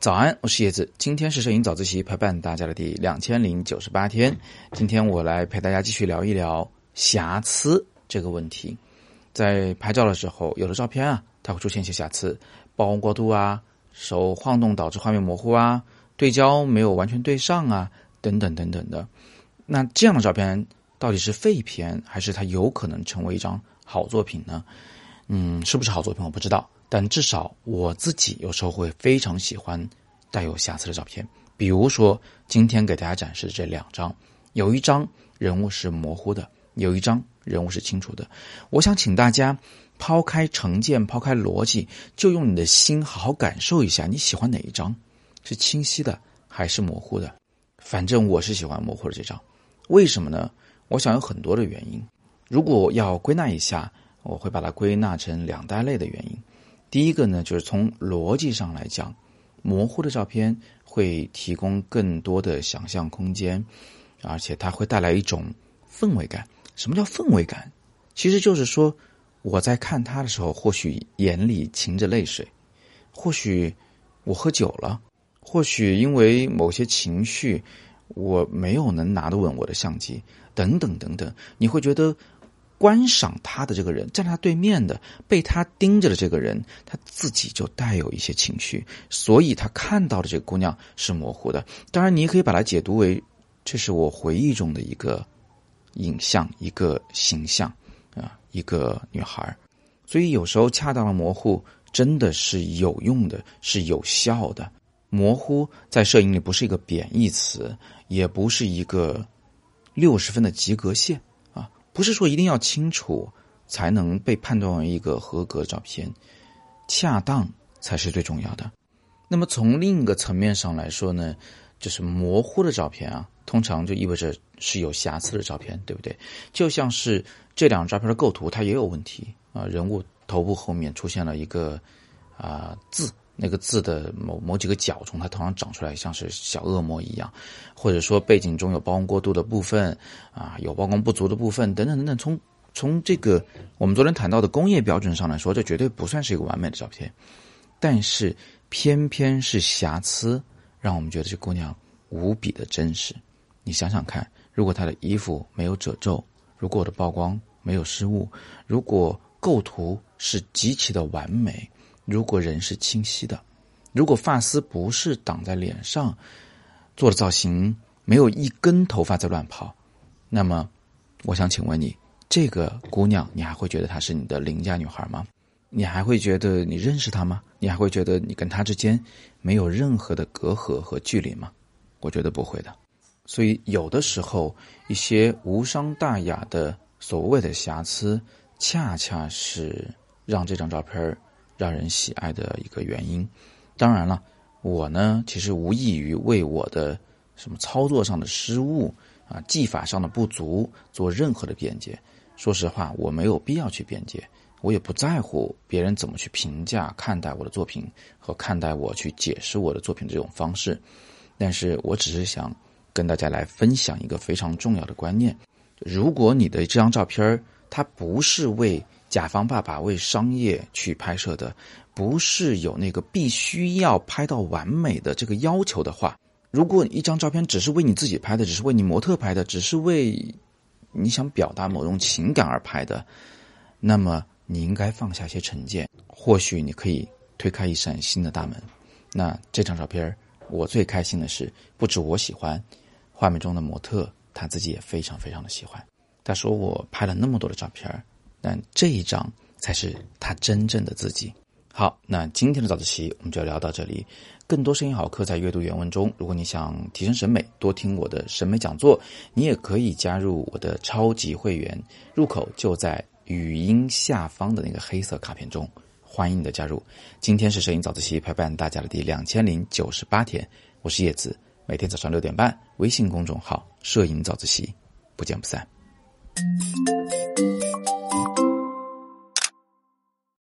早安，我是叶子。今天是摄影早自习陪伴大家的第两千零九十八天。今天我来陪大家继续聊一聊瑕疵这个问题。在拍照的时候，有的照片啊，它会出现一些瑕疵，曝光过度啊，手晃动导致画面模糊啊，对焦没有完全对上啊，等等等等的。那这样的照片到底是废片，还是它有可能成为一张好作品呢？嗯，是不是好作品我不知道。但至少我自己有时候会非常喜欢带有瑕疵的照片，比如说今天给大家展示的这两张，有一张人物是模糊的，有一张人物是清楚的。我想请大家抛开成见，抛开逻辑，就用你的心好好感受一下，你喜欢哪一张？是清晰的还是模糊的？反正我是喜欢模糊的这张，为什么呢？我想有很多的原因。如果要归纳一下，我会把它归纳成两大类的原因。第一个呢，就是从逻辑上来讲，模糊的照片会提供更多的想象空间，而且它会带来一种氛围感。什么叫氛围感？其实就是说，我在看它的时候，或许眼里噙着泪水，或许我喝酒了，或许因为某些情绪，我没有能拿得稳我的相机，等等等等，你会觉得。观赏他的这个人，站在他对面的被他盯着的这个人，他自己就带有一些情绪，所以他看到的这个姑娘是模糊的。当然，你也可以把它解读为，这是我回忆中的一个影像、一个形象啊，一个女孩。所以有时候恰当的模糊真的是有用的，是有效的。模糊在摄影里不是一个贬义词，也不是一个六十分的及格线。不是说一定要清楚才能被判断为一个合格照片，恰当才是最重要的。那么从另一个层面上来说呢，就是模糊的照片啊，通常就意味着是有瑕疵的照片，对不对？就像是这两张照片的构图，它也有问题啊，人物头部后面出现了一个啊字。那个字的某某几个角从他头上长出来，像是小恶魔一样，或者说背景中有曝光过度的部分啊，有曝光不足的部分等等等等。从从这个我们昨天谈到的工业标准上来说，这绝对不算是一个完美的照片。但是偏偏是瑕疵，让我们觉得这姑娘无比的真实。你想想看，如果她的衣服没有褶皱，如果我的曝光没有失误，如果构图是极其的完美。如果人是清晰的，如果发丝不是挡在脸上，做的造型没有一根头发在乱跑，那么，我想请问你，这个姑娘，你还会觉得她是你的邻家女孩吗？你还会觉得你认识她吗？你还会觉得你跟她之间没有任何的隔阂和距离吗？我觉得不会的。所以，有的时候一些无伤大雅的所谓的瑕疵，恰恰是让这张照片儿。让人喜爱的一个原因，当然了，我呢其实无异于为我的什么操作上的失误啊、技法上的不足做任何的辩解。说实话，我没有必要去辩解，我也不在乎别人怎么去评价、看待我的作品和看待我去解释我的作品这种方式。但是我只是想跟大家来分享一个非常重要的观念：如果你的这张照片它不是为甲方爸爸为商业去拍摄的，不是有那个必须要拍到完美的这个要求的话，如果一张照片只是为你自己拍的，只是为你模特拍的，只是为你想表达某种情感而拍的，那么你应该放下些成见，或许你可以推开一扇新的大门。那这张照片，我最开心的是，不止我喜欢，画面中的模特他自己也非常非常的喜欢。他说我拍了那么多的照片。但这一张才是他真正的自己。好，那今天的早自习我们就聊到这里。更多声音好课在阅读原文中。如果你想提升审美，多听我的审美讲座，你也可以加入我的超级会员，入口就在语音下方的那个黑色卡片中。欢迎你的加入。今天是摄影早自习陪伴大家的第两千零九十八天，我是叶子，每天早上六点半，微信公众号“摄影早自习”，不见不散。